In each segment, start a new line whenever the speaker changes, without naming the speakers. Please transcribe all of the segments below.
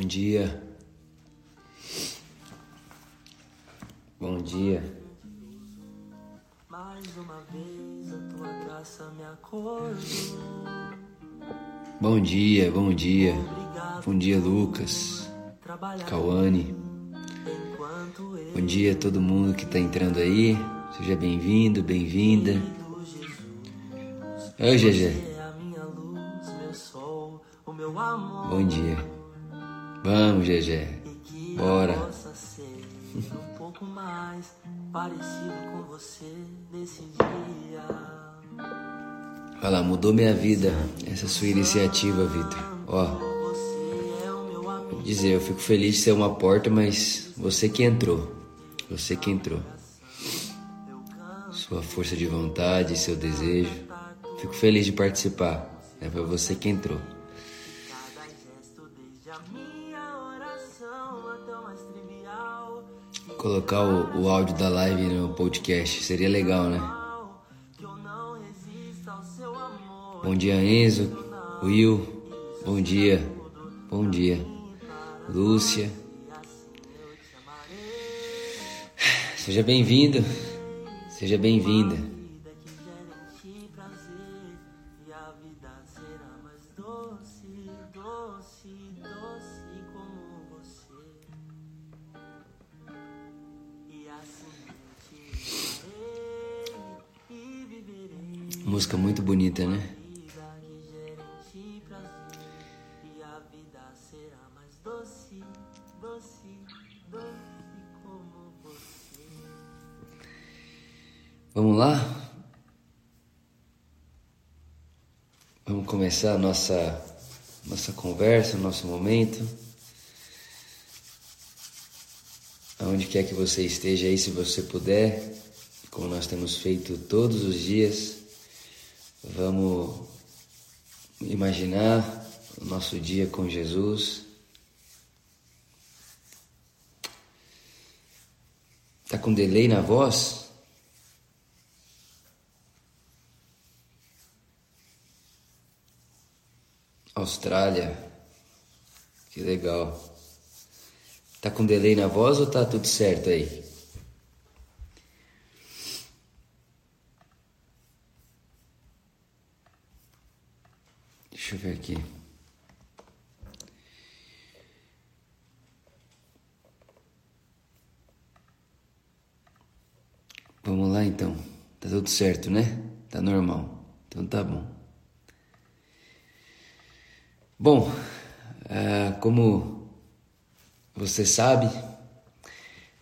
Bom dia. Bom dia.
Mais uma vez a tua graça me acordou.
Bom dia, bom dia. Bom dia, Lucas, Cauane. Bom dia a todo mundo que tá entrando aí. Seja bem-vindo, bem-vinda. Oi, GG.
É.
Bom dia. Vamos,
que
Bora.
um pouco mais parecido com você nesse dia.
Olha lá, mudou minha vida essa sua iniciativa, Vitor. Ó, vou dizer, eu fico feliz de ser uma porta, mas você que entrou. Você que entrou. Sua força de vontade, seu desejo. Fico feliz de participar. É pra você que entrou. Colocar o, o áudio da live no podcast seria legal, né? Bom dia, Enzo, Will. Bom dia. Bom dia. Lúcia. Seja bem-vindo. Seja bem-vinda.
Doce, doce como você.
Vamos lá? Vamos começar a nossa, nossa conversa, nosso momento. Aonde quer que você esteja aí, se você puder, como nós temos feito todos os dias, vamos imaginar o nosso dia com Jesus. Tá com delay na voz? Austrália. Que legal. Tá com delay na voz ou tá tudo certo aí? Deixa eu ver aqui. Vamos lá então. Tá tudo certo, né? Tá normal. Então tá bom. Bom, ah, como você sabe,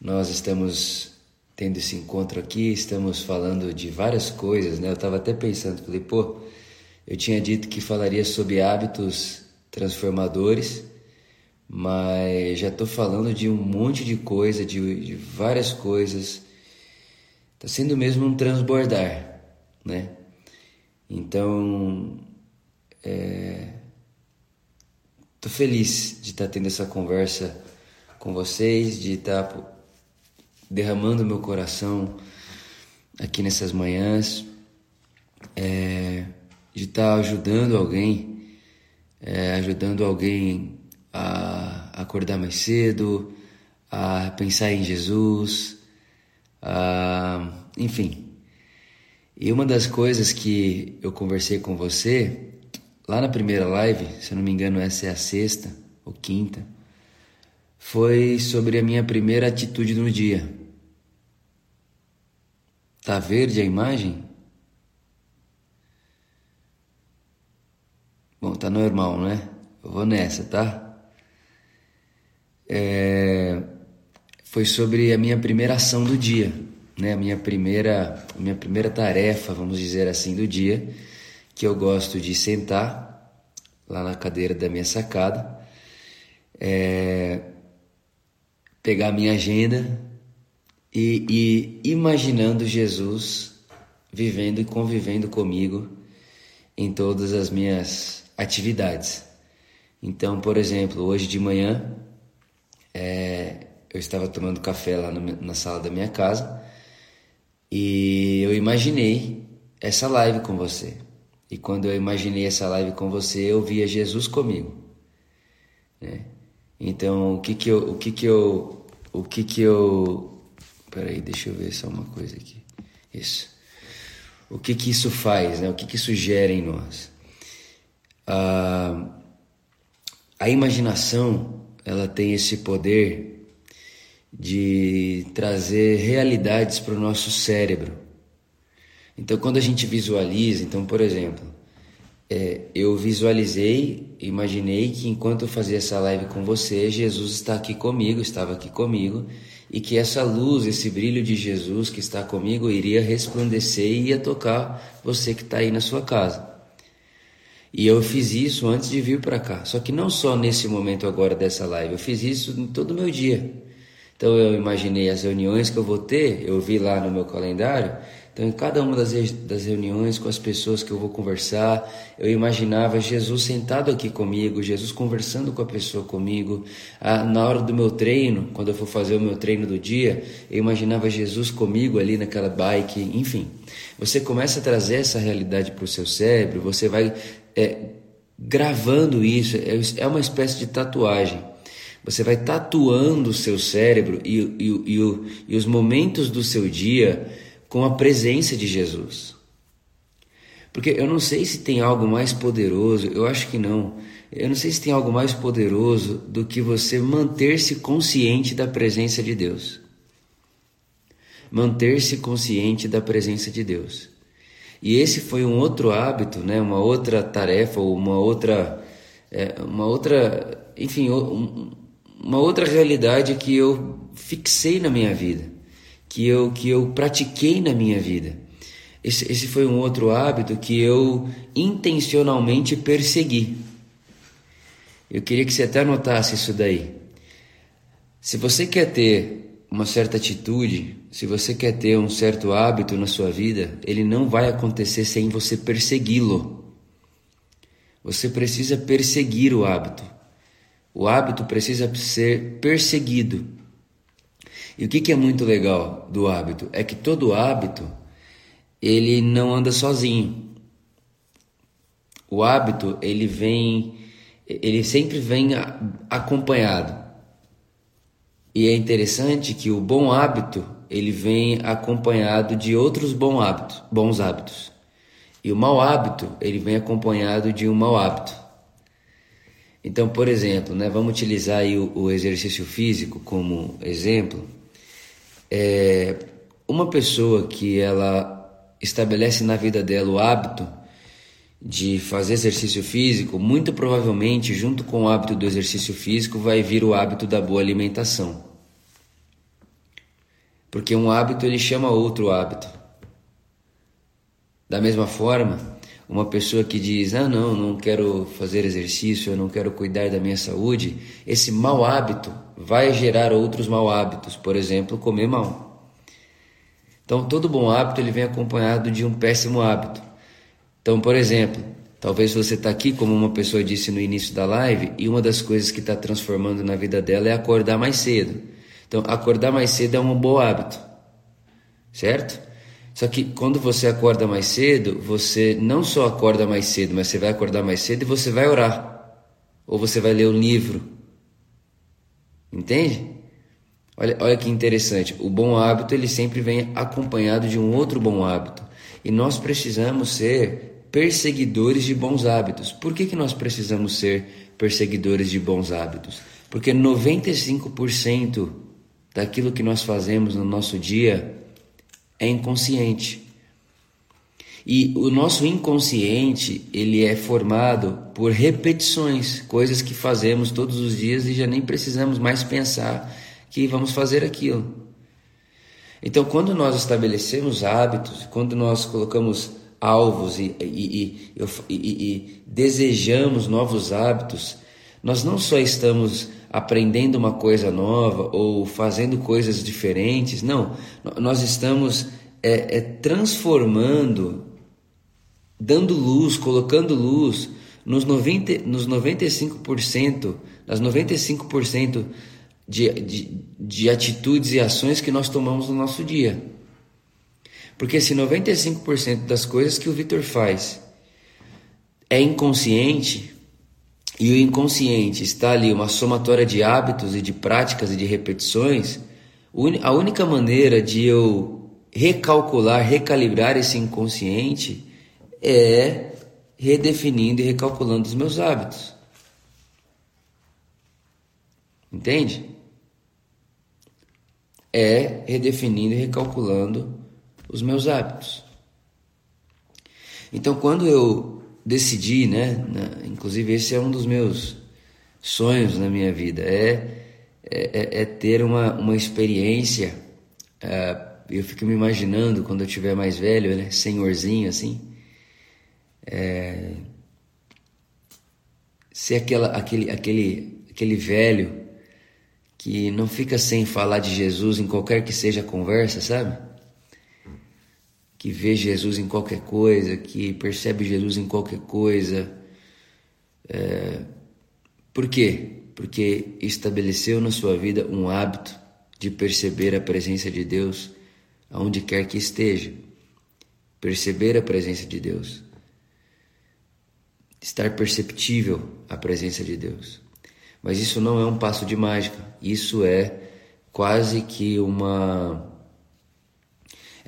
nós estamos tendo esse encontro aqui, estamos falando de várias coisas, né? Eu estava até pensando, falei, pô, eu tinha dito que falaria sobre hábitos transformadores, mas já estou falando de um monte de coisa, de, de várias coisas. Está sendo mesmo um transbordar, né? Então, é, Tô feliz de estar tendo essa conversa com vocês, de estar pô, derramando meu coração aqui nessas manhãs, é, de estar ajudando alguém, é, ajudando alguém a acordar mais cedo, a pensar em Jesus, a, enfim. E uma das coisas que eu conversei com você lá na primeira live, se eu não me engano, essa é a sexta ou quinta, foi sobre a minha primeira atitude no dia. Tá verde a imagem? Bom, tá normal, né? Eu vou nessa, tá? É... Foi sobre a minha primeira ação do dia, né? A minha primeira, a minha primeira tarefa, vamos dizer assim, do dia que eu gosto de sentar lá na cadeira da minha sacada, é, pegar minha agenda e, e imaginando Jesus vivendo e convivendo comigo em todas as minhas atividades. Então, por exemplo, hoje de manhã é, eu estava tomando café lá no, na sala da minha casa e eu imaginei essa live com você. E quando eu imaginei essa live com você, eu via Jesus comigo. Né? Então, o que que eu, o que que eu, o que que eu, peraí, deixa eu ver só uma coisa aqui. Isso. O que que isso faz, né? O que que isso gera em nós? Ah, a imaginação, ela tem esse poder de trazer realidades para o nosso cérebro. Então, quando a gente visualiza, então, por exemplo, é, eu visualizei, imaginei que enquanto eu fazia essa live com você, Jesus está aqui comigo, estava aqui comigo, e que essa luz, esse brilho de Jesus que está comigo iria resplandecer e ia tocar você que está aí na sua casa. E eu fiz isso antes de vir para cá. Só que não só nesse momento agora dessa live, eu fiz isso em todo o meu dia. Então eu imaginei as reuniões que eu vou ter, eu vi lá no meu calendário, então, em cada uma das, das reuniões com as pessoas que eu vou conversar, eu imaginava Jesus sentado aqui comigo, Jesus conversando com a pessoa comigo. Ah, na hora do meu treino, quando eu for fazer o meu treino do dia, eu imaginava Jesus comigo ali naquela bike, enfim. Você começa a trazer essa realidade para o seu cérebro, você vai é, gravando isso, é, é uma espécie de tatuagem. Você vai tatuando o seu cérebro e, e, e, e os momentos do seu dia com a presença de Jesus. Porque eu não sei se tem algo mais poderoso, eu acho que não. Eu não sei se tem algo mais poderoso do que você manter-se consciente da presença de Deus. Manter-se consciente da presença de Deus. E esse foi um outro hábito, né? uma outra tarefa, uma outra, é, uma outra, enfim, uma outra realidade que eu fixei na minha vida que eu, que eu pratiquei na minha vida. Esse, esse foi um outro hábito que eu intencionalmente persegui. Eu queria que você até anotasse isso daí. Se você quer ter uma certa atitude, se você quer ter um certo hábito na sua vida, ele não vai acontecer sem você persegui-lo. Você precisa perseguir o hábito. O hábito precisa ser perseguido. E o que, que é muito legal do hábito? É que todo hábito ele não anda sozinho. O hábito ele vem, ele sempre vem acompanhado. E é interessante que o bom hábito ele vem acompanhado de outros bons hábitos, bons hábitos. E o mau hábito ele vem acompanhado de um mau hábito. Então, por exemplo, né, vamos utilizar o, o exercício físico como exemplo. É, uma pessoa que ela estabelece na vida dela o hábito de fazer exercício físico, muito provavelmente, junto com o hábito do exercício físico, vai vir o hábito da boa alimentação. Porque um hábito ele chama outro hábito. Da mesma forma, uma pessoa que diz: "Ah, não, não quero fazer exercício, eu não quero cuidar da minha saúde", esse mau hábito vai gerar outros mau hábitos, por exemplo, comer mal. Então, todo bom hábito ele vem acompanhado de um péssimo hábito. Então, por exemplo, talvez você está aqui, como uma pessoa disse no início da live, e uma das coisas que está transformando na vida dela é acordar mais cedo. Então, acordar mais cedo é um bom hábito, certo? Só que quando você acorda mais cedo, você não só acorda mais cedo, mas você vai acordar mais cedo e você vai orar. Ou você vai ler um livro. Entende? Olha, olha que interessante. O bom hábito ele sempre vem acompanhado de um outro bom hábito. E nós precisamos ser perseguidores de bons hábitos. Por que, que nós precisamos ser perseguidores de bons hábitos? Porque 95% daquilo que nós fazemos no nosso dia é inconsciente. E o nosso inconsciente, ele é formado por repetições, coisas que fazemos todos os dias e já nem precisamos mais pensar que vamos fazer aquilo. Então, quando nós estabelecemos hábitos, quando nós colocamos alvos e, e, e, e, desejamos novos hábitos, nós não só estamos aprendendo uma coisa nova ou fazendo coisas diferentes. Não, nós estamos é, é, transformando, dando luz, colocando luz nos, 90, nos 95%, nas 95% de, de, de atitudes e ações que nós tomamos no nosso dia. Porque se 95% das coisas que o Vitor faz é inconsciente, e o inconsciente está ali uma somatória de hábitos e de práticas e de repetições, a única maneira de eu recalcular, recalibrar esse inconsciente é redefinindo e recalculando os meus hábitos. Entende? É redefinindo e recalculando os meus hábitos. Então, quando eu decidi, né, inclusive esse é um dos meus sonhos na minha vida, é, é, é ter uma, uma experiência. Uh, eu fico me imaginando quando eu tiver mais velho, né, senhorzinho assim, é, ser aquela, aquele, aquele, aquele velho que não fica sem falar de Jesus em qualquer que seja a conversa, sabe? Que vê Jesus em qualquer coisa, que percebe Jesus em qualquer coisa. É, por quê? Porque estabeleceu na sua vida um hábito de perceber a presença de Deus aonde quer que esteja. Perceber a presença de Deus. Estar perceptível a presença de Deus. Mas isso não é um passo de mágica, isso é quase que uma.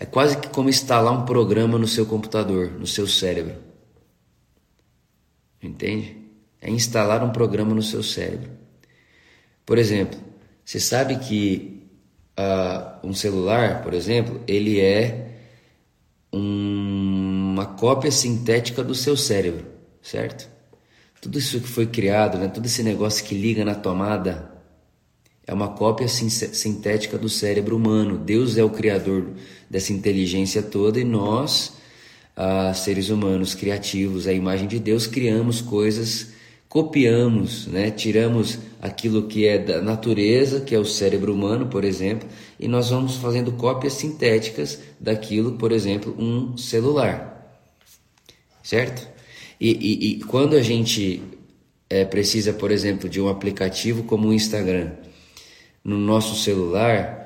É quase que como instalar um programa no seu computador, no seu cérebro. Entende? É instalar um programa no seu cérebro. Por exemplo, você sabe que uh, um celular, por exemplo, ele é um, uma cópia sintética do seu cérebro, certo? Tudo isso que foi criado, né, todo esse negócio que liga na tomada, é uma cópia sintética do cérebro humano. Deus é o criador dessa inteligência toda e nós, ah, seres humanos criativos, a imagem de Deus, criamos coisas, copiamos, né? tiramos aquilo que é da natureza, que é o cérebro humano, por exemplo, e nós vamos fazendo cópias sintéticas daquilo, por exemplo, um celular. Certo? E, e, e quando a gente é, precisa, por exemplo, de um aplicativo como o Instagram no nosso celular,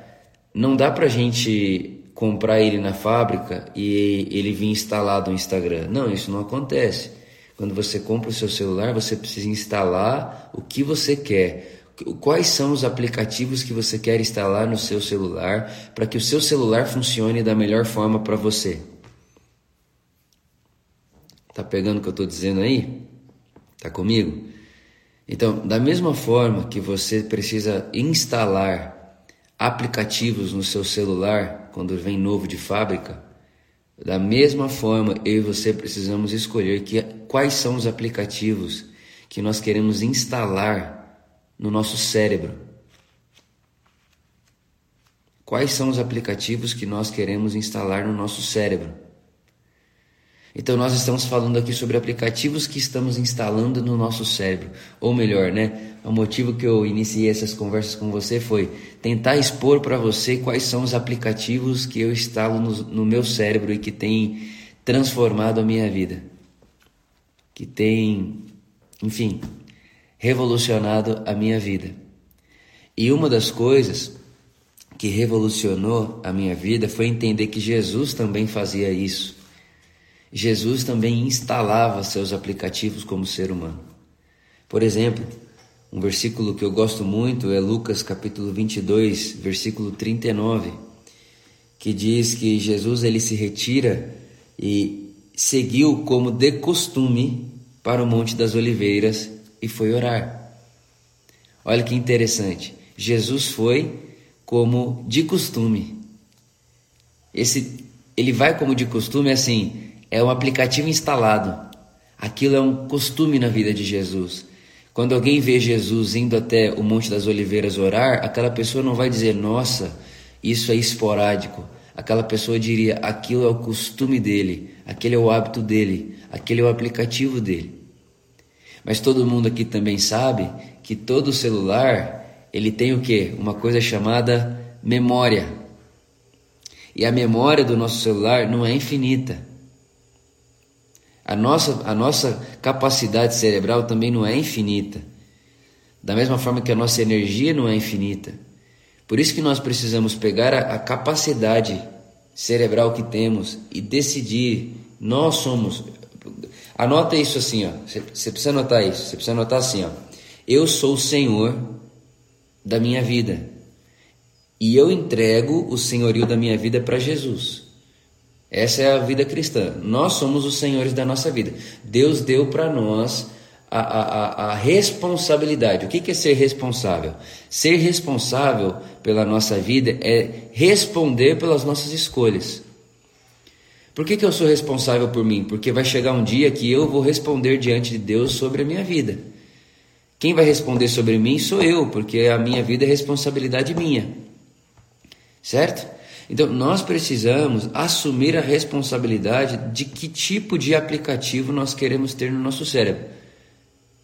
não dá para a gente comprar ele na fábrica e ele vir instalado no Instagram. Não, isso não acontece. Quando você compra o seu celular, você precisa instalar o que você quer. Quais são os aplicativos que você quer instalar no seu celular para que o seu celular funcione da melhor forma para você? Tá pegando o que eu estou dizendo aí? Tá comigo? Então, da mesma forma que você precisa instalar aplicativos no seu celular quando vem novo de fábrica, da mesma forma eu e você precisamos escolher que, quais são os aplicativos que nós queremos instalar no nosso cérebro. Quais são os aplicativos que nós queremos instalar no nosso cérebro? Então nós estamos falando aqui sobre aplicativos que estamos instalando no nosso cérebro, ou melhor, né? O motivo que eu iniciei essas conversas com você foi tentar expor para você quais são os aplicativos que eu instalo no, no meu cérebro e que tem transformado a minha vida, que tem, enfim, revolucionado a minha vida. E uma das coisas que revolucionou a minha vida foi entender que Jesus também fazia isso. Jesus também instalava seus aplicativos como ser humano. Por exemplo, um versículo que eu gosto muito é Lucas capítulo 22, versículo 39, que diz que Jesus ele se retira e seguiu como de costume para o Monte das Oliveiras e foi orar. Olha que interessante. Jesus foi como de costume. Esse ele vai como de costume assim, é um aplicativo instalado. Aquilo é um costume na vida de Jesus. Quando alguém vê Jesus indo até o Monte das Oliveiras orar, aquela pessoa não vai dizer, nossa, isso é esporádico. Aquela pessoa diria, aquilo é o costume dele, aquele é o hábito dele, aquele é o aplicativo dele. Mas todo mundo aqui também sabe que todo celular, ele tem o que? Uma coisa chamada memória. E a memória do nosso celular não é infinita. A nossa, a nossa capacidade cerebral também não é infinita. Da mesma forma que a nossa energia não é infinita. Por isso que nós precisamos pegar a, a capacidade cerebral que temos e decidir. Nós somos. Anota isso assim, ó. Você precisa anotar isso. Você precisa anotar assim, ó. Eu sou o Senhor da minha vida. E eu entrego o senhorio da minha vida para Jesus. Essa é a vida cristã. Nós somos os senhores da nossa vida. Deus deu para nós a, a, a, responsabilidade. O que é ser responsável? Ser responsável pela nossa vida é responder pelas nossas escolhas. Por que, que eu sou responsável por mim? Porque vai chegar um dia que eu vou responder diante de Deus sobre a minha vida. Quem vai responder sobre mim sou eu, porque a minha vida é responsabilidade minha. Certo? Então, nós precisamos assumir a responsabilidade de que tipo de aplicativo nós queremos ter no nosso cérebro.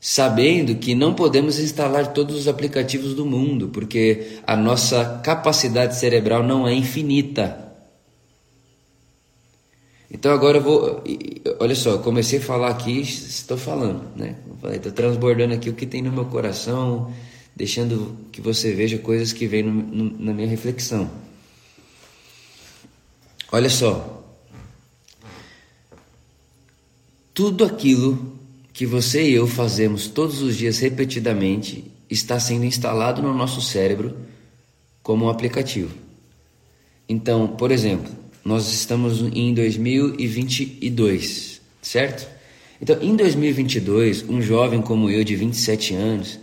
Sabendo que não podemos instalar todos os aplicativos do mundo, porque a nossa capacidade cerebral não é infinita. Então agora eu vou. Olha só, comecei a falar aqui, estou falando, né? Estou transbordando aqui o que tem no meu coração, deixando que você veja coisas que vêm no, no, na minha reflexão. Olha só. Tudo aquilo que você e eu fazemos todos os dias repetidamente está sendo instalado no nosso cérebro como um aplicativo. Então, por exemplo, nós estamos em 2022, certo? Então, em 2022, um jovem como eu, de 27 anos,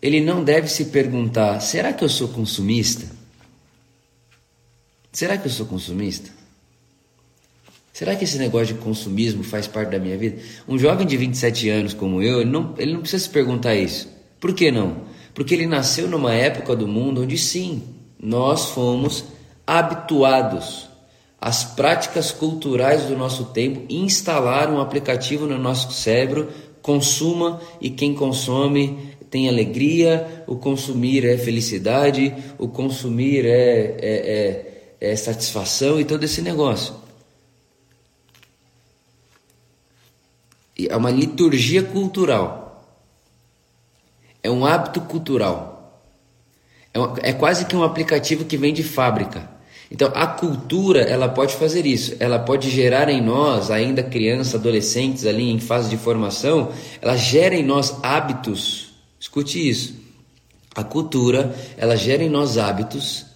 ele não deve se perguntar: será que eu sou consumista? Será que eu sou consumista? Será que esse negócio de consumismo faz parte da minha vida? Um jovem de 27 anos como eu, ele não, ele não precisa se perguntar isso. Por que não? Porque ele nasceu numa época do mundo onde sim, nós fomos habituados as práticas culturais do nosso tempo, instalar um aplicativo no nosso cérebro, consuma e quem consome tem alegria, o consumir é felicidade, o consumir é, é, é, é satisfação e todo esse negócio. É uma liturgia cultural, é um hábito cultural, é, uma, é quase que um aplicativo que vem de fábrica. Então, a cultura, ela pode fazer isso. Ela pode gerar em nós, ainda crianças, adolescentes ali em fase de formação, ela gera em nós hábitos. Escute isso. A cultura, ela gera em nós hábitos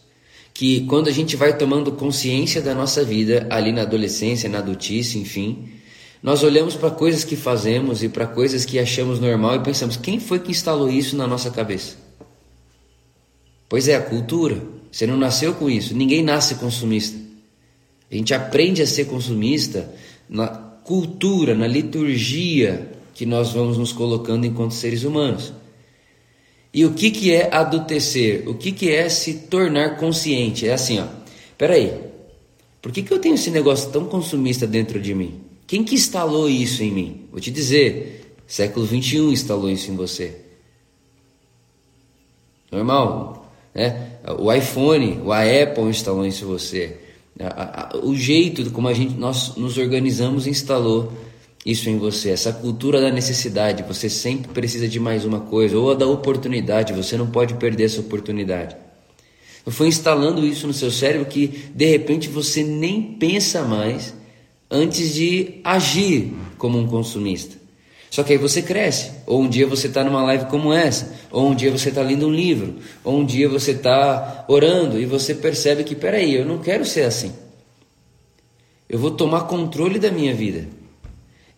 que quando a gente vai tomando consciência da nossa vida, ali na adolescência, na adultice, enfim, nós olhamos para coisas que fazemos e para coisas que achamos normal e pensamos: quem foi que instalou isso na nossa cabeça? Pois é, a cultura. Você não nasceu com isso. Ninguém nasce consumista. A gente aprende a ser consumista na cultura, na liturgia que nós vamos nos colocando enquanto seres humanos. E o que, que é adultecer? O que, que é se tornar consciente? É assim, ó. Peraí, por que, que eu tenho esse negócio tão consumista dentro de mim? Quem que instalou isso em mim? Vou te dizer, século 21 instalou isso em você. Normal, né? O iPhone, o Apple instalou isso em você. O jeito como a gente nós nos organizamos instalou isso em você. Essa cultura da necessidade, você sempre precisa de mais uma coisa, ou da oportunidade, você não pode perder essa oportunidade. Foi instalando isso no seu cérebro que de repente você nem pensa mais antes de agir como um consumista. Só que aí você cresce. Ou um dia você está numa live como essa, ou um dia você está lendo um livro, ou um dia você está orando e você percebe que, peraí, eu não quero ser assim. Eu vou tomar controle da minha vida.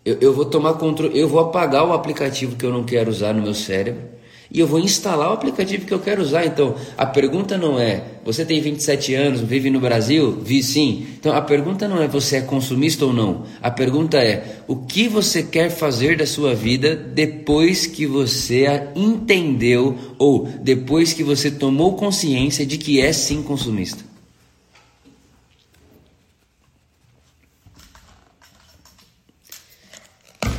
Eu, eu vou tomar controle, eu vou apagar o aplicativo que eu não quero usar no meu cérebro e eu vou instalar o aplicativo que eu quero usar. Então, a pergunta não é: você tem 27 anos, vive no Brasil? Vi sim. Então, a pergunta não é você é consumista ou não. A pergunta é: o que você quer fazer da sua vida depois que você entendeu ou depois que você tomou consciência de que é sim consumista?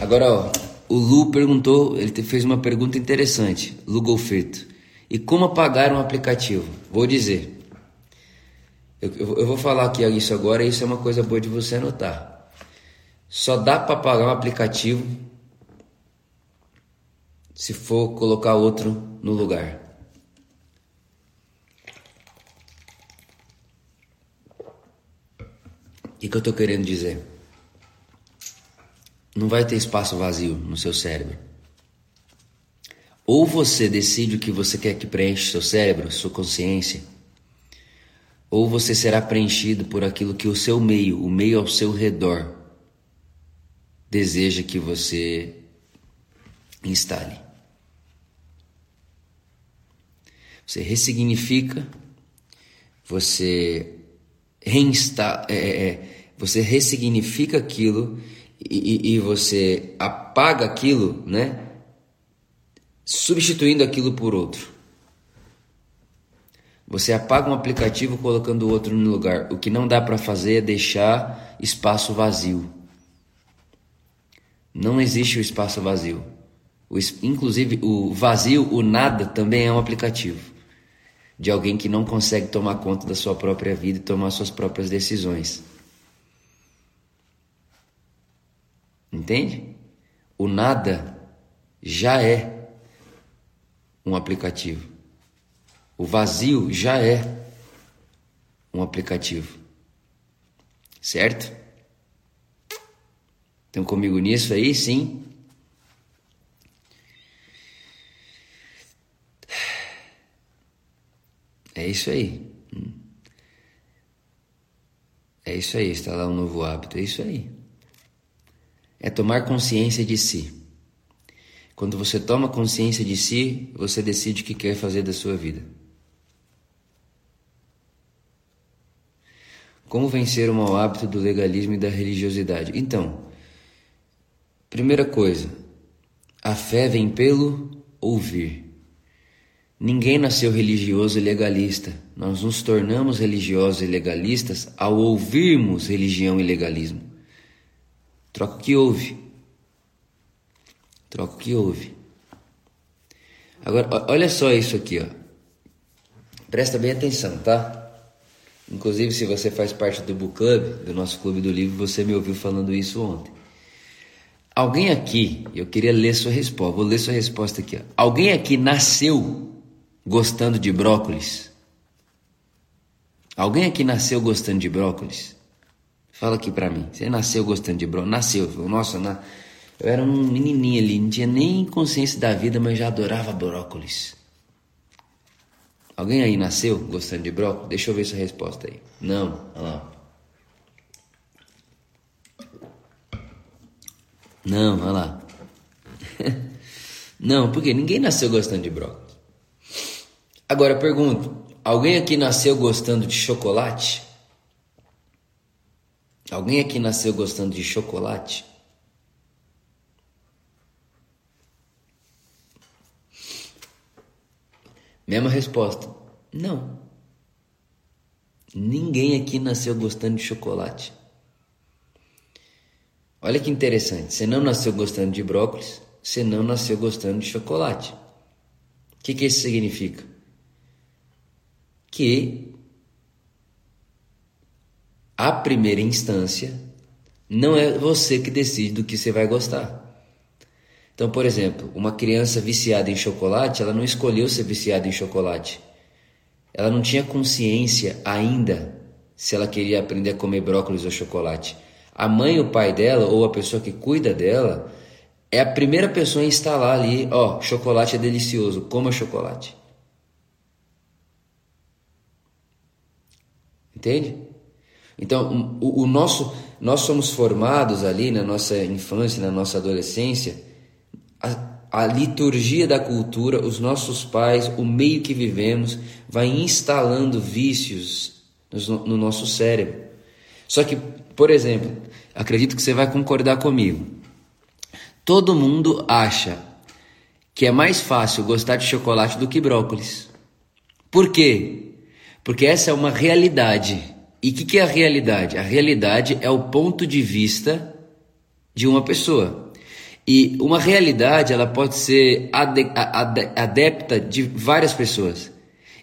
Agora, ó, o Lu perguntou, ele fez uma pergunta interessante, Lu Golfeto. E como apagar um aplicativo? Vou dizer. Eu, eu, eu vou falar aqui isso agora, isso é uma coisa boa de você anotar. Só dá para apagar um aplicativo se for colocar outro no lugar. O que, que eu estou querendo dizer? Não vai ter espaço vazio no seu cérebro. Ou você decide o que você quer que preencha seu cérebro, sua consciência, ou você será preenchido por aquilo que o seu meio, o meio ao seu redor, deseja que você instale. Você ressignifica, você reinsta, é, é, é você ressignifica aquilo e, e, você apaga aquilo, né? Substituindo aquilo por outro. Você apaga um aplicativo colocando o outro no lugar. O que não dá para fazer é deixar espaço vazio. Não existe o espaço vazio. O, inclusive, o vazio, o nada, também é um aplicativo de alguém que não consegue tomar conta da sua própria vida e tomar suas próprias decisões. Entende? O nada já é um aplicativo. O vazio já é um aplicativo. Certo? Estão comigo nisso aí? Sim. É isso aí. É isso aí, instalar um novo hábito. É isso aí é tomar consciência de si. Quando você toma consciência de si, você decide o que quer fazer da sua vida. Como vencer o mau hábito do legalismo e da religiosidade? Então, primeira coisa, a fé vem pelo ouvir. Ninguém nasceu religioso e legalista. Nós nos tornamos religiosos e legalistas ao ouvirmos religião e legalismo. Troca o que houve. Troca o que houve. Agora, olha só isso aqui, ó. Presta bem atenção, tá? Inclusive, se você faz parte do Book Club, do nosso clube do livro, você me ouviu falando isso ontem. Alguém aqui, eu queria ler sua resposta, vou ler sua resposta aqui. Ó. Alguém aqui nasceu gostando de brócolis? Alguém aqui nasceu gostando de brócolis? Fala aqui pra mim. Você nasceu gostando de brócolis? Nasceu. Nossa, na... eu era um menininho ali, não tinha nem consciência da vida, mas já adorava brócolis. Alguém aí nasceu gostando de brócolis? Deixa eu ver sua resposta aí. Não, olha lá. Não, olha lá. Não, porque ninguém nasceu gostando de brócolis. Agora eu pergunto: alguém aqui nasceu gostando de chocolate? Alguém aqui nasceu gostando de chocolate? Mesma resposta. Não. Ninguém aqui nasceu gostando de chocolate. Olha que interessante. Você não nasceu gostando de brócolis, você não nasceu gostando de chocolate. O que, que isso significa? Que a primeira instância, não é você que decide do que você vai gostar. Então, por exemplo, uma criança viciada em chocolate, ela não escolheu ser viciada em chocolate. Ela não tinha consciência ainda se ela queria aprender a comer brócolis ou chocolate. A mãe, o pai dela ou a pessoa que cuida dela é a primeira pessoa a instalar ali, ó, chocolate é delicioso, coma chocolate. Entende? Então, o, o, nosso, nós somos formados ali na nossa infância, na nossa adolescência, a, a liturgia da cultura, os nossos pais, o meio que vivemos, vai instalando vícios no, no nosso cérebro. Só que, por exemplo, acredito que você vai concordar comigo. Todo mundo acha que é mais fácil gostar de chocolate do que brócolis. Por quê? Porque essa é uma realidade e o que, que é a realidade? A realidade é o ponto de vista de uma pessoa. E uma realidade ela pode ser ade ade adepta de várias pessoas.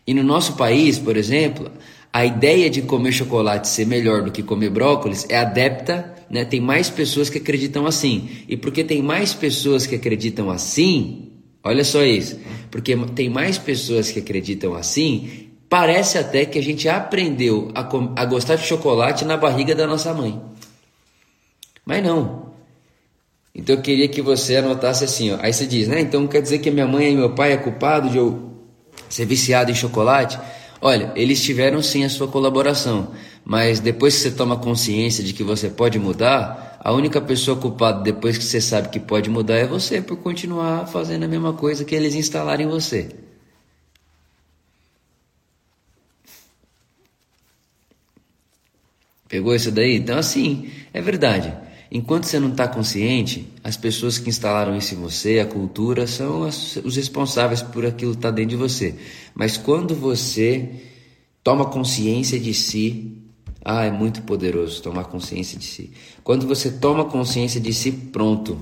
E no nosso país, por exemplo, a ideia de comer chocolate ser melhor do que comer brócolis é adepta, né? Tem mais pessoas que acreditam assim. E porque tem mais pessoas que acreditam assim, olha só isso. Porque tem mais pessoas que acreditam assim, Parece até que a gente aprendeu a, a gostar de chocolate na barriga da nossa mãe. Mas não. Então eu queria que você anotasse assim, ó. Aí você diz, né? Então quer dizer que minha mãe e meu pai é culpado de eu ser viciado em chocolate? Olha, eles tiveram sim a sua colaboração, mas depois que você toma consciência de que você pode mudar, a única pessoa culpada depois que você sabe que pode mudar é você por continuar fazendo a mesma coisa que eles instalaram em você. Pegou isso daí? Então, assim, é verdade. Enquanto você não está consciente, as pessoas que instalaram isso em você, a cultura, são as, os responsáveis por aquilo que está dentro de você. Mas quando você toma consciência de si, ah, é muito poderoso tomar consciência de si. Quando você toma consciência de si, pronto.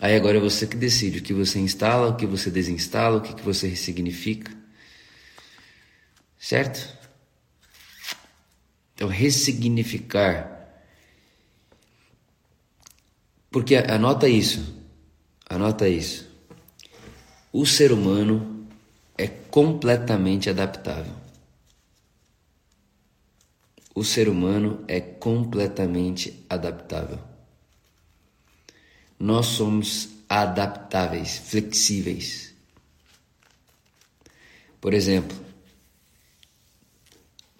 Aí agora é você que decide o que você instala, o que você desinstala, o que, que você ressignifica. Certo? Então, ressignificar porque anota isso, anota isso. O ser humano é completamente adaptável. O ser humano é completamente adaptável. Nós somos adaptáveis, flexíveis. Por exemplo,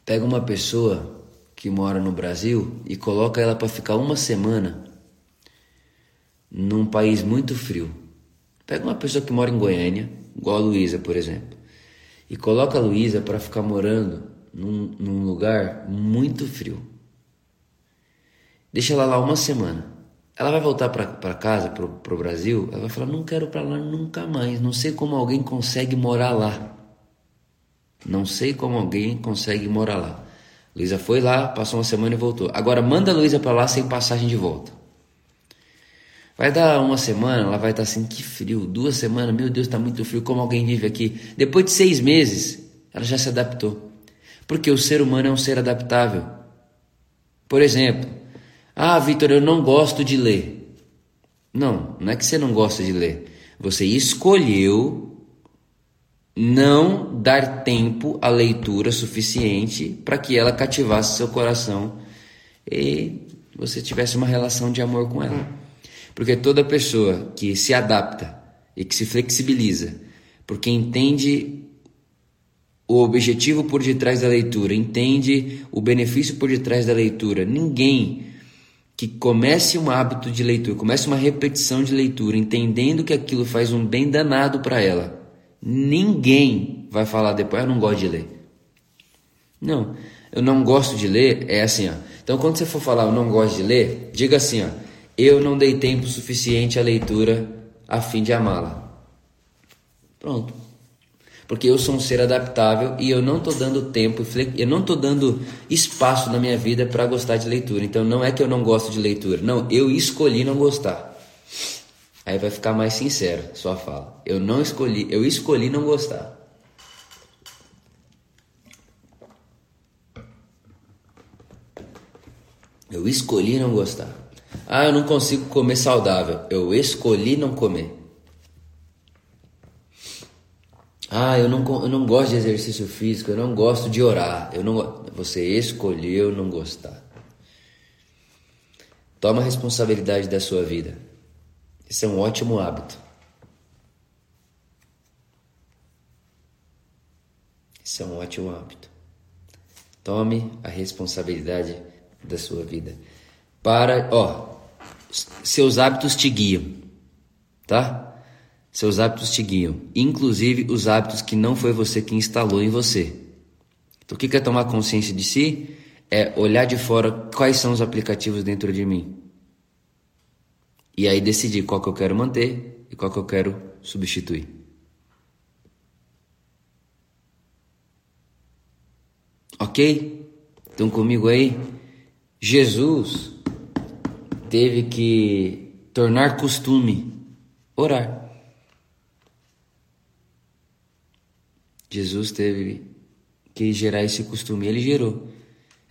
pega uma pessoa que mora no Brasil e coloca ela para ficar uma semana num país muito frio. Pega uma pessoa que mora em Goiânia, igual a Luísa, por exemplo, e coloca a Luísa para ficar morando num, num, lugar muito frio. Deixa ela lá uma semana. Ela vai voltar para casa, para o Brasil, ela vai falar: Não quero para lá nunca mais. Não sei como alguém consegue morar lá. Não sei como alguém consegue morar lá. Luísa foi lá, passou uma semana e voltou. Agora manda a Luísa para lá sem passagem de volta. Vai dar uma semana, ela vai estar assim, que frio. Duas semanas, meu Deus, está muito frio. Como alguém vive aqui? Depois de seis meses, ela já se adaptou. Porque o ser humano é um ser adaptável. Por exemplo, ah, Vitor, eu não gosto de ler. Não, não é que você não gosta de ler. Você escolheu não dar tempo à leitura suficiente para que ela cativasse seu coração e você tivesse uma relação de amor com ela. Porque toda pessoa que se adapta e que se flexibiliza, porque entende o objetivo por detrás da leitura, entende o benefício por detrás da leitura, ninguém que comece um hábito de leitura, comece uma repetição de leitura, entendendo que aquilo faz um bem danado para ela, ninguém vai falar depois, eu não gosto de ler. Não, eu não gosto de ler, é assim, ó. Então quando você for falar eu não gosto de ler, diga assim, ó. Eu não dei tempo suficiente à leitura a fim de amá-la. Pronto. Porque eu sou um ser adaptável e eu não estou dando tempo, eu não estou dando espaço na minha vida para gostar de leitura. Então não é que eu não gosto de leitura, não, eu escolhi não gostar. Aí vai ficar mais sincero sua fala. Eu não escolhi, eu escolhi não gostar. Eu escolhi não gostar. Ah, eu não consigo comer saudável. Eu escolhi não comer. Ah, eu não, eu não gosto de exercício físico, eu não gosto de orar. Eu não, você escolheu não gostar. Toma a responsabilidade da sua vida. Esse é um ótimo hábito. Esse é um ótimo hábito. Tome a responsabilidade da sua vida. Para, ó, seus hábitos te guiam, tá? Seus hábitos te guiam, inclusive os hábitos que não foi você que instalou em você. Então, o que é tomar consciência de si? É olhar de fora quais são os aplicativos dentro de mim. E aí decidir qual que eu quero manter e qual que eu quero substituir. Ok? Estão comigo aí? Jesus teve que tornar costume orar. Jesus teve que gerar esse costume, ele gerou.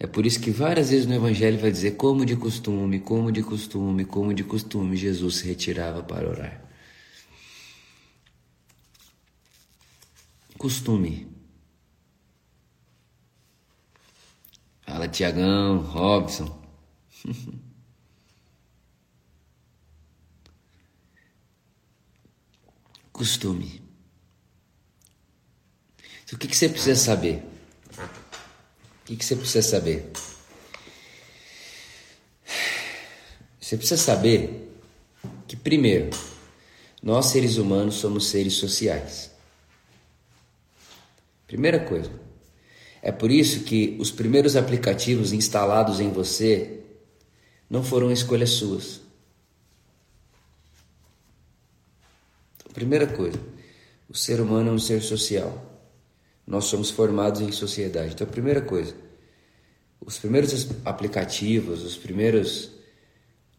É por isso que várias vezes no Evangelho vai dizer, como de costume, como de costume, como de costume, Jesus se retirava para orar. Costume. Fala, Tiagão, Robson. costume. O que, que você precisa saber? O que, que você precisa saber? Você precisa saber que, primeiro, nós seres humanos somos seres sociais. Primeira coisa. É por isso que os primeiros aplicativos instalados em você não foram escolhas suas. Então, primeira coisa, o ser humano é um ser social. Nós somos formados em sociedade. Então, a primeira coisa, os primeiros aplicativos, os primeiros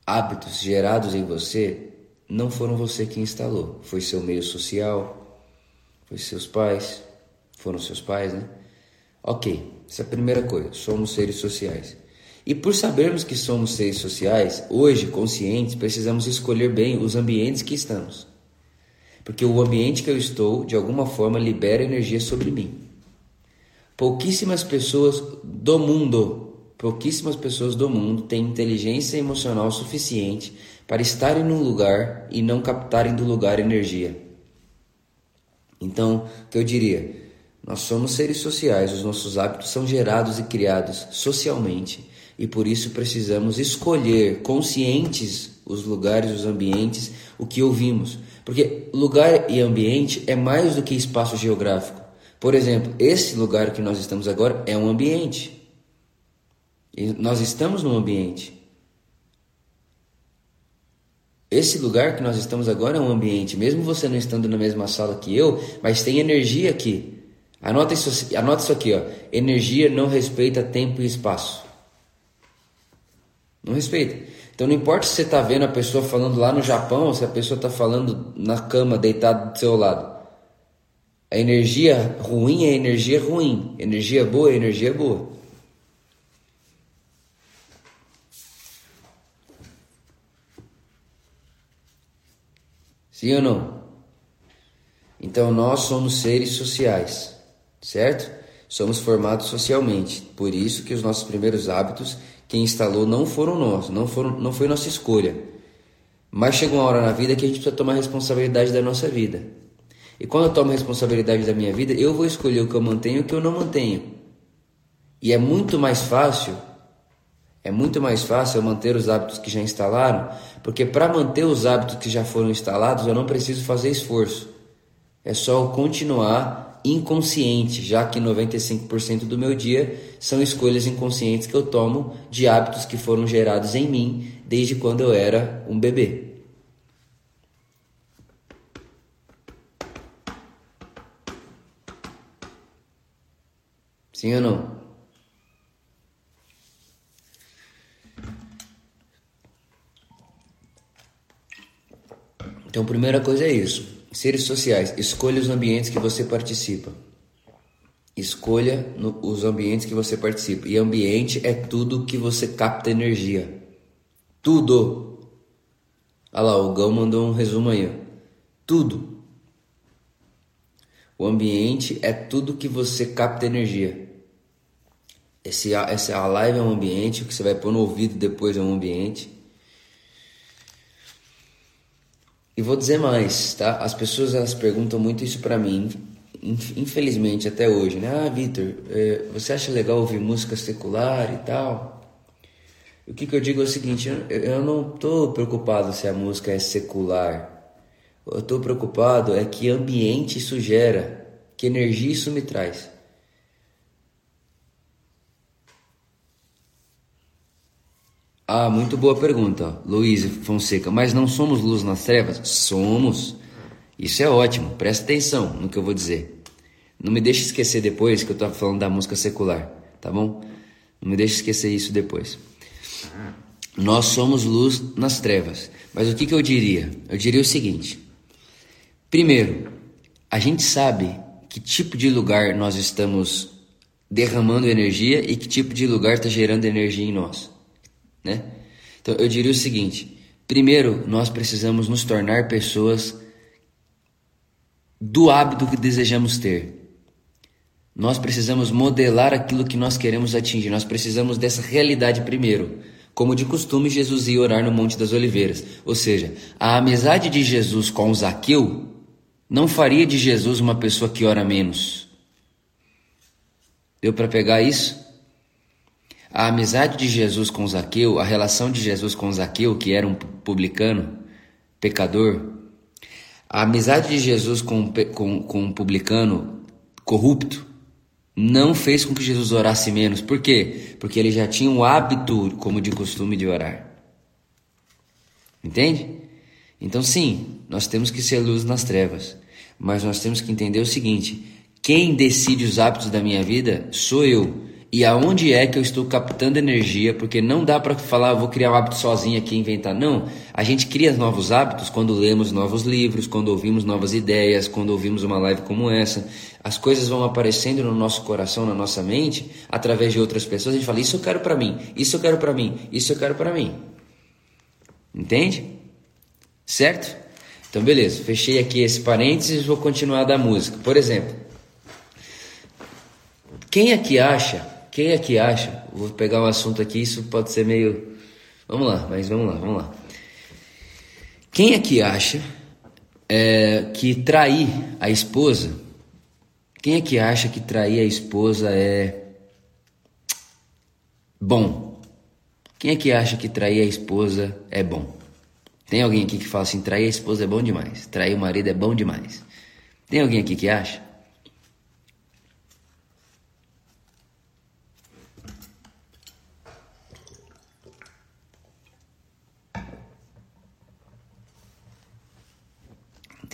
hábitos gerados em você não foram você que instalou, foi seu meio social, foi seus pais, foram seus pais, né? Ok, essa é a primeira coisa, somos seres sociais. E por sabermos que somos seres sociais, hoje, conscientes, precisamos escolher bem os ambientes que estamos. Porque o ambiente que eu estou, de alguma forma, libera energia sobre mim. Pouquíssimas pessoas do mundo, pouquíssimas pessoas do mundo têm inteligência emocional suficiente para estarem num lugar e não captarem do lugar energia. Então, o que eu diria? Nós somos seres sociais, os nossos hábitos são gerados e criados socialmente e por isso precisamos escolher conscientes os lugares, os ambientes, o que ouvimos. Porque lugar e ambiente é mais do que espaço geográfico. Por exemplo, esse lugar que nós estamos agora é um ambiente. E nós estamos num ambiente. Esse lugar que nós estamos agora é um ambiente, mesmo você não estando na mesma sala que eu, mas tem energia aqui. Anota isso, anota isso aqui, ó. Energia não respeita tempo e espaço. Não respeita. Então não importa se você está vendo a pessoa falando lá no Japão ou se a pessoa está falando na cama, deitado do seu lado. A energia ruim é energia ruim. Energia boa é energia boa. Sim ou não? Então nós somos seres sociais, certo? Somos formados socialmente. Por isso que os nossos primeiros hábitos quem instalou não foram nós, não, foram, não foi nossa escolha. Mas chega uma hora na vida que a gente precisa tomar responsabilidade da nossa vida. E quando eu tomo responsabilidade da minha vida, eu vou escolher o que eu mantenho e o que eu não mantenho. E é muito mais fácil, é muito mais fácil eu manter os hábitos que já instalaram, porque para manter os hábitos que já foram instalados, eu não preciso fazer esforço. É só eu continuar inconsciente, já que 95% do meu dia são escolhas inconscientes que eu tomo de hábitos que foram gerados em mim desde quando eu era um bebê. Sim ou não? Então, primeira coisa é isso. Seres sociais, escolha os ambientes que você participa. Escolha no, os ambientes que você participa. E ambiente é tudo que você capta energia. Tudo. Olha lá, o Gão mandou um resumo aí. Tudo. O ambiente é tudo que você capta energia. Esse, essa live é um ambiente, o que você vai pôr no ouvido depois é um ambiente. E vou dizer mais, tá? As pessoas elas perguntam muito isso para mim, infelizmente até hoje, né? Ah, Vitor, é, você acha legal ouvir música secular e tal? O que, que eu digo é o seguinte: eu, não tô preocupado se a música é secular. Eu tô preocupado é que ambiente isso gera, que energia isso me traz. Ah, muito boa pergunta, Luiz Fonseca. Mas não somos luz nas trevas? Somos. Isso é ótimo. Presta atenção no que eu vou dizer. Não me deixe esquecer depois que eu estava falando da música secular, tá bom? Não me deixe esquecer isso depois. Nós somos luz nas trevas. Mas o que, que eu diria? Eu diria o seguinte: primeiro, a gente sabe que tipo de lugar nós estamos derramando energia e que tipo de lugar está gerando energia em nós né? Então eu diria o seguinte: primeiro, nós precisamos nos tornar pessoas do hábito que desejamos ter. Nós precisamos modelar aquilo que nós queremos atingir. Nós precisamos dessa realidade primeiro. Como de costume, Jesus ia orar no Monte das Oliveiras. Ou seja, a amizade de Jesus com Zaqueu não faria de Jesus uma pessoa que ora menos. Deu para pegar isso? A amizade de Jesus com Zaqueu, a relação de Jesus com Zaqueu, que era um publicano, pecador, a amizade de Jesus com, com, com um publicano corrupto não fez com que Jesus orasse menos. Por quê? Porque ele já tinha o hábito, como de costume, de orar. Entende? Então, sim, nós temos que ser luz nas trevas, mas nós temos que entender o seguinte: quem decide os hábitos da minha vida sou eu. E aonde é que eu estou captando energia? Porque não dá para falar, vou criar um hábito sozinho aqui, inventar. Não, a gente cria novos hábitos quando lemos novos livros, quando ouvimos novas ideias, quando ouvimos uma live como essa. As coisas vão aparecendo no nosso coração, na nossa mente, através de outras pessoas. A gente fala, isso eu quero para mim, isso eu quero para mim, isso eu quero para mim. Entende? Certo? Então, beleza, fechei aqui esse parênteses e vou continuar da música. Por exemplo, quem aqui acha quem é que acha? Vou pegar um assunto aqui, isso pode ser meio. Vamos lá, mas vamos lá, vamos lá. Quem é que acha é, que trair a esposa? Quem é que acha que trair a esposa é bom? Quem é que acha que trair a esposa é bom? Tem alguém aqui que fala assim: trair a esposa é bom demais, trair o marido é bom demais. Tem alguém aqui que acha?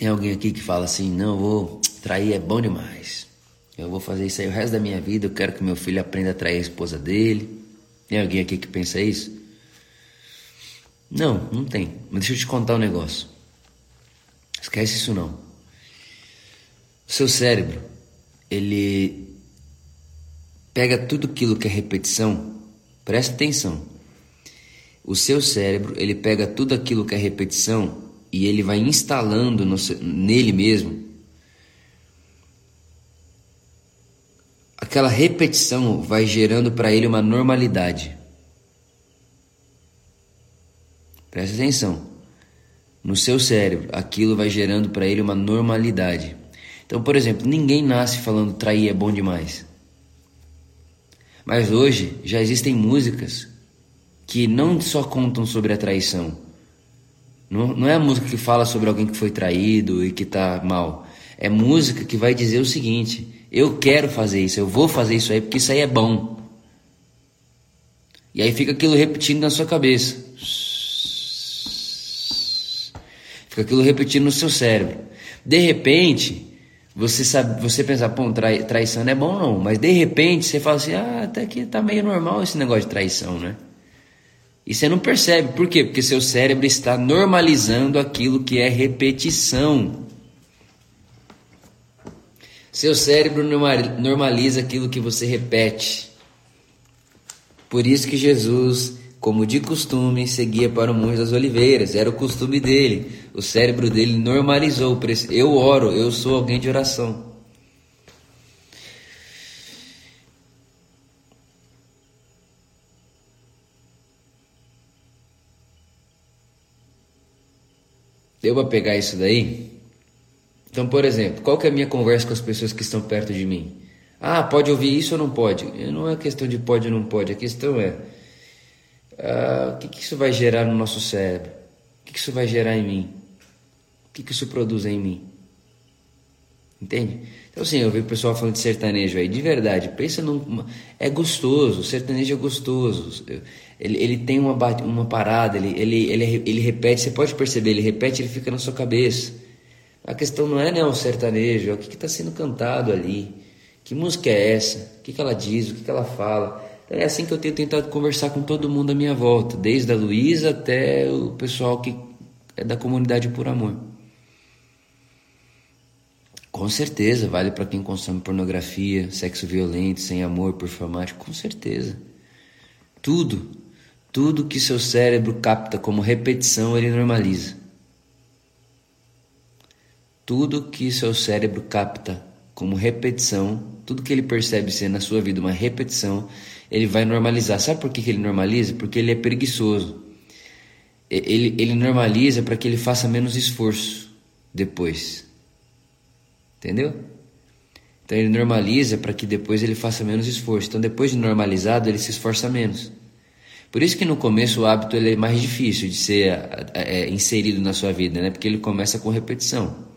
Tem alguém aqui que fala assim: não, vou trair é bom demais. Eu vou fazer isso aí o resto da minha vida. Eu quero que meu filho aprenda a trair a esposa dele. Tem alguém aqui que pensa isso? Não, não tem. Mas deixa eu te contar um negócio. Esquece isso não. O seu cérebro, ele pega tudo aquilo que é repetição. Presta atenção. O seu cérebro, ele pega tudo aquilo que é repetição e ele vai instalando no, nele mesmo aquela repetição vai gerando para ele uma normalidade. Presta atenção. No seu cérebro, aquilo vai gerando para ele uma normalidade. Então, por exemplo, ninguém nasce falando trair é bom demais. Mas hoje já existem músicas que não só contam sobre a traição, não, não é música que fala sobre alguém que foi traído e que está mal. É música que vai dizer o seguinte: eu quero fazer isso, eu vou fazer isso aí porque isso aí é bom. E aí fica aquilo repetindo na sua cabeça. Fica aquilo repetindo no seu cérebro. De repente, você sabe, você pensa, pô, trai, traição não é bom não, mas de repente você fala assim, ah, até que tá meio normal esse negócio de traição, né? E você não percebe, por quê? Porque seu cérebro está normalizando aquilo que é repetição. Seu cérebro normaliza aquilo que você repete. Por isso que Jesus, como de costume, seguia para o Monte das Oliveiras, era o costume dele. O cérebro dele normalizou. Eu oro, eu sou alguém de oração. Deu para pegar isso daí? Então, por exemplo, qual que é a minha conversa com as pessoas que estão perto de mim? Ah, pode ouvir isso ou não pode? Não é questão de pode ou não pode, a questão é ah, o que, que isso vai gerar no nosso cérebro? O que, que isso vai gerar em mim? O que, que isso produz em mim? Entende? Então, assim, eu vi o pessoal falando de sertanejo aí, de verdade, pensa num. É gostoso, o sertanejo é gostoso. Ele, ele tem uma, uma parada, ele, ele, ele, ele repete, você pode perceber, ele repete, ele fica na sua cabeça. A questão não é né, o sertanejo, é o que está sendo cantado ali. Que música é essa? O que, que ela diz? O que, que ela fala? Então, é assim que eu tenho tentado conversar com todo mundo à minha volta, desde a Luísa até o pessoal que é da comunidade por amor. Com certeza, vale para quem consome pornografia, sexo violento, sem amor, performático, com certeza. Tudo, tudo que seu cérebro capta como repetição, ele normaliza. Tudo que seu cérebro capta como repetição, tudo que ele percebe ser na sua vida uma repetição, ele vai normalizar. Sabe por que ele normaliza? Porque ele é preguiçoso. Ele, ele normaliza para que ele faça menos esforço depois. Entendeu? Então ele normaliza para que depois ele faça menos esforço. Então depois de normalizado, ele se esforça menos. Por isso que no começo o hábito ele é mais difícil de ser é, inserido na sua vida, né? Porque ele começa com repetição.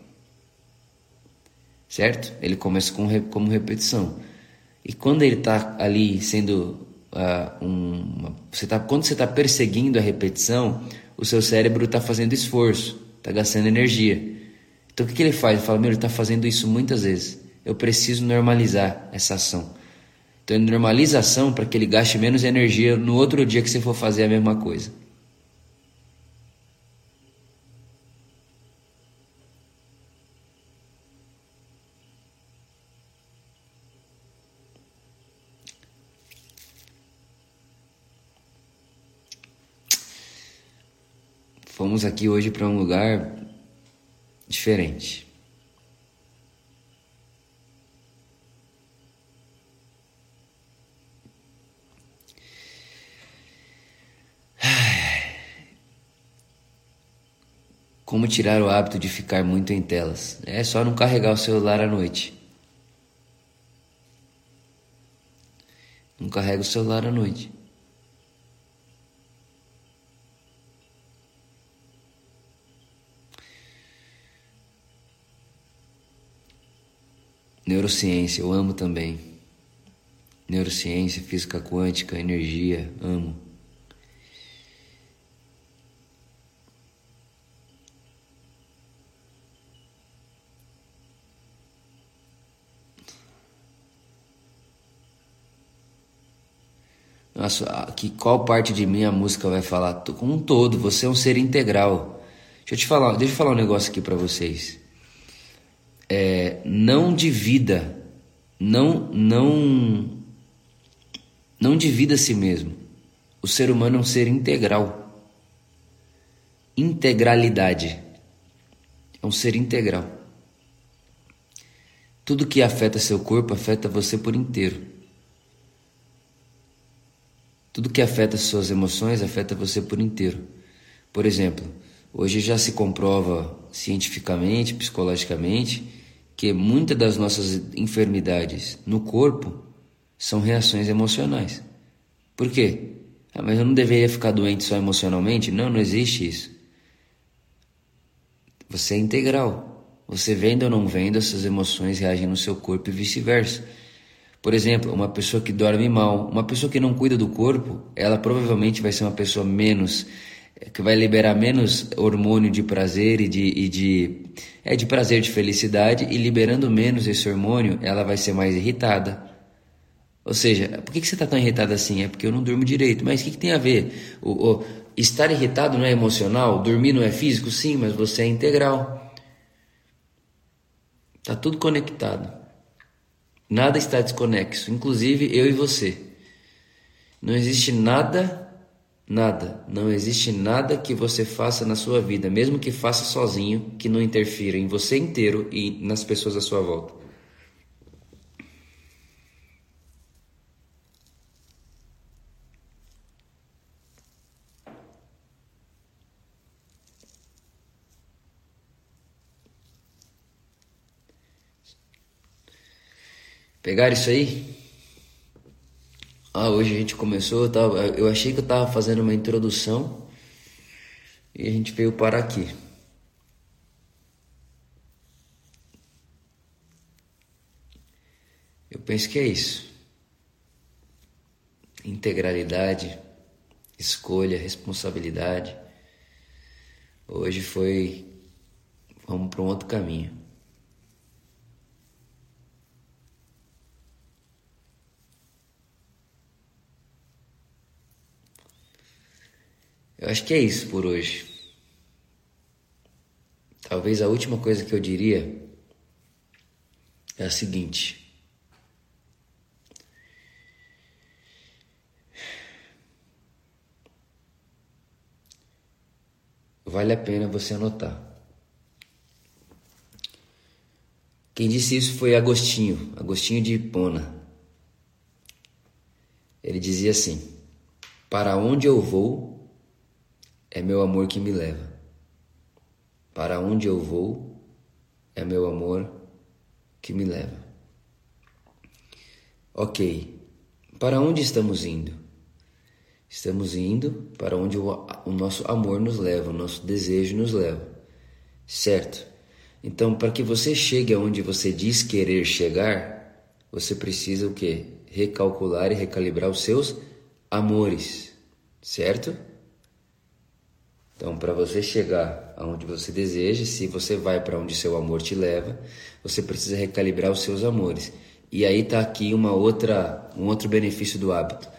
Certo? Ele começa com, como repetição. E quando ele está ali sendo uh, um, você tá, quando você está perseguindo a repetição, o seu cérebro está fazendo esforço, está gastando energia. Então o que, que ele faz? Ele fala, meu, ele está fazendo isso muitas vezes. Eu preciso normalizar essa ação. Então ele normaliza a ação para que ele gaste menos energia no outro dia que você for fazer a mesma coisa. Fomos aqui hoje para um lugar diferente. Como tirar o hábito de ficar muito em telas? É só não carregar o celular à noite. Não carrega o celular à noite. Neurociência, eu amo também. Neurociência, física quântica, energia, amo. Nossa, que qual parte de mim a música vai falar? Como um todo, você é um ser integral. Deixa eu te falar, deixa eu falar um negócio aqui para vocês. É, não divida, não, não, não divida a si mesmo. O ser humano é um ser integral. Integralidade. É um ser integral. Tudo que afeta seu corpo afeta você por inteiro. Tudo que afeta suas emoções afeta você por inteiro. Por exemplo, hoje já se comprova cientificamente, psicologicamente, que muitas das nossas enfermidades no corpo são reações emocionais. Por quê? Ah, mas eu não deveria ficar doente só emocionalmente? Não, não existe isso. Você é integral. Você vendo ou não vendo, essas emoções reagem no seu corpo e vice-versa. Por exemplo, uma pessoa que dorme mal, uma pessoa que não cuida do corpo, ela provavelmente vai ser uma pessoa menos que vai liberar menos hormônio de prazer e de, e de é de prazer de felicidade e liberando menos esse hormônio, ela vai ser mais irritada. Ou seja, por que, que você está tão irritado assim? É porque eu não durmo direito. Mas o que, que tem a ver? O, o, estar irritado não é emocional? Dormir não é físico? Sim, mas você é integral. Tá tudo conectado. Nada está desconexo, inclusive eu e você. Não existe nada, nada, não existe nada que você faça na sua vida, mesmo que faça sozinho, que não interfira em você inteiro e nas pessoas à sua volta. Pegaram isso aí? Ah, hoje a gente começou, eu, tava, eu achei que eu tava fazendo uma introdução e a gente veio parar aqui. Eu penso que é isso. Integralidade, escolha, responsabilidade. Hoje foi. Vamos para um outro caminho. Eu acho que é isso por hoje. Talvez a última coisa que eu diria é a seguinte. Vale a pena você anotar. Quem disse isso foi Agostinho, Agostinho de Hipona. Ele dizia assim: Para onde eu vou, é meu amor que me leva. Para onde eu vou, é meu amor que me leva. Ok, para onde estamos indo? Estamos indo para onde o, o nosso amor nos leva, o nosso desejo nos leva, certo? Então, para que você chegue aonde você diz querer chegar, você precisa o quê? Recalcular e recalibrar os seus amores, certo? Então, para você chegar aonde você deseja, se você vai para onde seu amor te leva, você precisa recalibrar os seus amores. E aí está aqui uma outra, um outro benefício do hábito.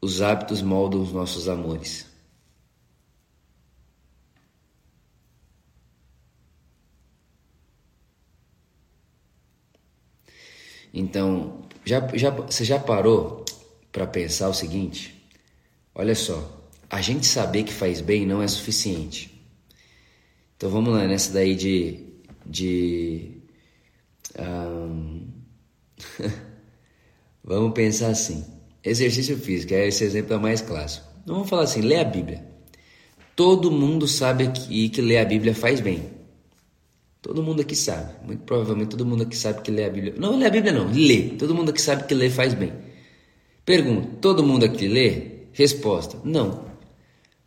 Os hábitos moldam os nossos amores. Então, já, já, você já parou para pensar o seguinte? Olha só, a gente saber que faz bem não é suficiente. Então vamos lá, nessa daí de. de um, vamos pensar assim: exercício físico, é esse exemplo é mais clássico. Então vamos falar assim: lê a Bíblia. Todo mundo sabe aqui que ler a Bíblia faz bem. Todo mundo aqui sabe. Muito provavelmente todo mundo aqui sabe que ler a Bíblia. Não, lê a Bíblia não, lê. Todo mundo aqui sabe que ler faz bem. Pergunta: todo mundo aqui lê? Resposta: não.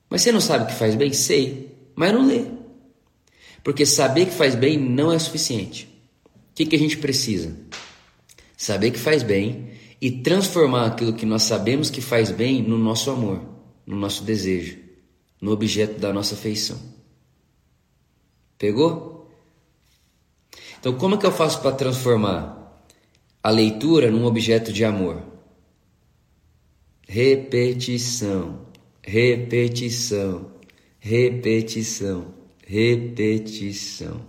Mas você não sabe que faz bem? Sei, mas não lê. Porque saber que faz bem não é suficiente. O que, que a gente precisa? Saber que faz bem e transformar aquilo que nós sabemos que faz bem no nosso amor, no nosso desejo, no objeto da nossa afeição. Pegou? Então, como é que eu faço para transformar a leitura num objeto de amor? Repetição repetição, repetição, repetição.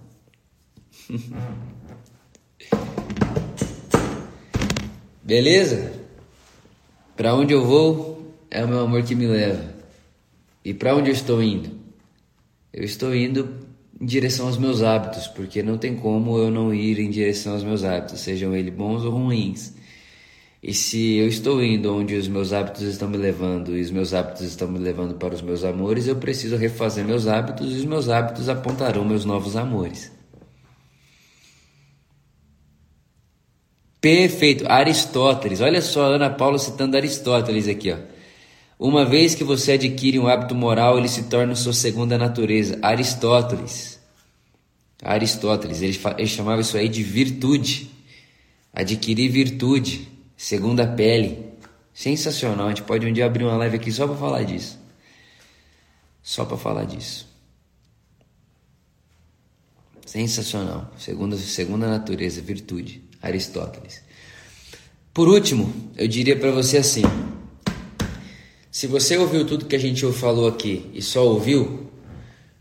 Beleza? Para onde eu vou é o meu amor que me leva. E para onde eu estou indo? Eu estou indo em direção aos meus hábitos, porque não tem como eu não ir em direção aos meus hábitos, sejam eles bons ou ruins. E se eu estou indo onde os meus hábitos estão me levando e os meus hábitos estão me levando para os meus amores, eu preciso refazer meus hábitos e os meus hábitos apontarão meus novos amores. Perfeito. Aristóteles. Olha só, Ana Paula citando Aristóteles aqui, ó. Uma vez que você adquire um hábito moral, ele se torna sua segunda natureza. Aristóteles. Aristóteles, ele, ele chamava isso aí de virtude. Adquirir virtude. Segunda pele. Sensacional. A gente pode um dia abrir uma live aqui só para falar disso. Só para falar disso. Sensacional. Segunda, segunda natureza, virtude. Aristóteles. Por último, eu diria para você assim: se você ouviu tudo que a gente falou aqui e só ouviu,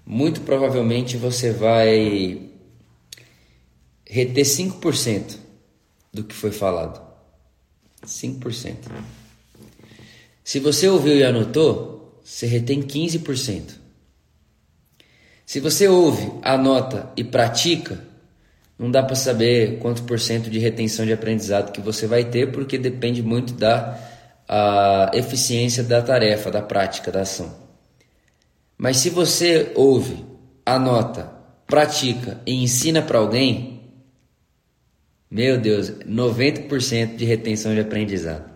muito provavelmente você vai reter 5% do que foi falado. 5%. Se você ouviu e anotou, você retém 15%. Se você ouve, anota e pratica, não dá para saber quanto por cento de retenção de aprendizado que você vai ter, porque depende muito da eficiência da tarefa, da prática, da ação. Mas se você ouve, anota, pratica e ensina para alguém, meu Deus, 90% de retenção de aprendizado.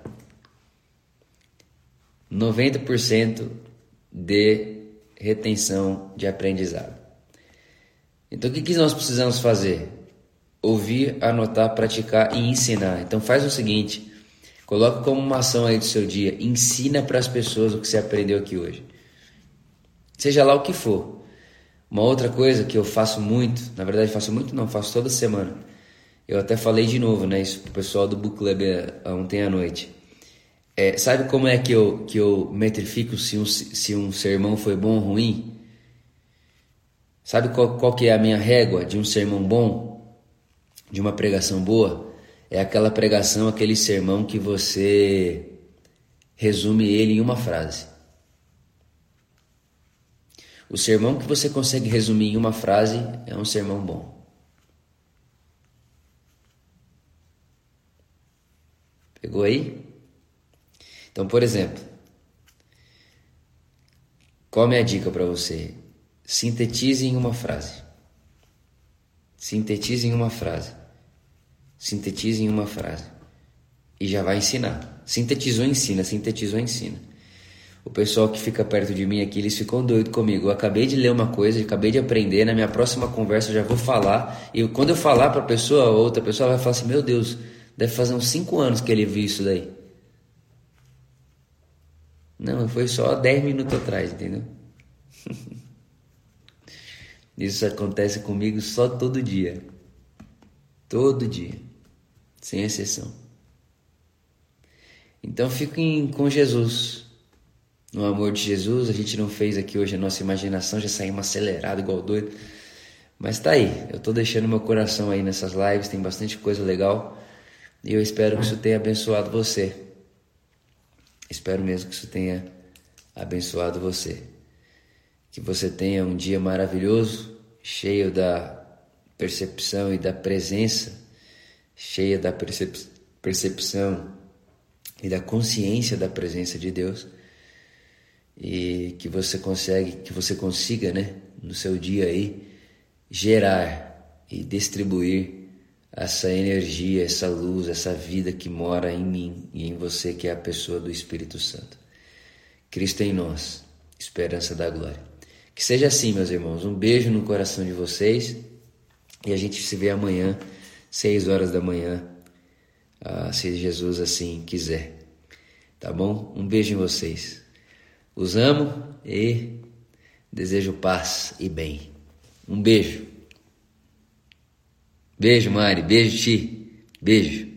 90% de retenção de aprendizado. Então o que, que nós precisamos fazer? Ouvir, anotar, praticar e ensinar. Então faz o seguinte, coloca como uma ação aí do seu dia, ensina para as pessoas o que você aprendeu aqui hoje. Seja lá o que for. Uma outra coisa que eu faço muito, na verdade faço muito não, faço toda semana eu até falei de novo, né, isso pro pessoal do Book Club é, ontem à noite. É, sabe como é que eu, que eu metrifico se um, se um sermão foi bom ou ruim? Sabe qual, qual que é a minha régua de um sermão bom? De uma pregação boa? É aquela pregação, aquele sermão que você resume ele em uma frase. O sermão que você consegue resumir em uma frase é um sermão bom. Pegou aí? Então, por exemplo, qual a minha dica para você? Sintetize em uma frase. Sintetize em uma frase. Sintetize em uma frase. E já vai ensinar. Sintetizou, ensina. Sintetizou, ensina. O pessoal que fica perto de mim aqui, eles ficam doidos comigo. Eu acabei de ler uma coisa, acabei de aprender. Na minha próxima conversa eu já vou falar. E quando eu falar para a pessoa, outra pessoa vai falar assim: Meu Deus, deve fazer uns 5 anos que ele viu isso daí. Não, foi só 10 minutos atrás, entendeu? Isso acontece comigo só todo dia. Todo dia. Sem exceção. Então fiquem com Jesus. No amor de Jesus, a gente não fez aqui hoje a nossa imaginação, já saímos acelerado igual doido. Mas tá aí, eu tô deixando meu coração aí nessas lives, tem bastante coisa legal. E eu espero que isso tenha abençoado você. Espero mesmo que isso tenha abençoado você. Que você tenha um dia maravilhoso, cheio da percepção e da presença, cheia da percep percepção e da consciência da presença de Deus. E que você consegue, que você consiga, né, no seu dia aí gerar e distribuir essa energia, essa luz, essa vida que mora em mim e em você, que é a pessoa do Espírito Santo. Cristo em nós, esperança da glória. Que seja assim, meus irmãos. Um beijo no coração de vocês e a gente se vê amanhã, seis horas da manhã, ah, se Jesus assim quiser. Tá bom? Um beijo em vocês. Os amo e desejo paz e bem. Um beijo. Beijo, Mari. Beijo, Ti. Beijo.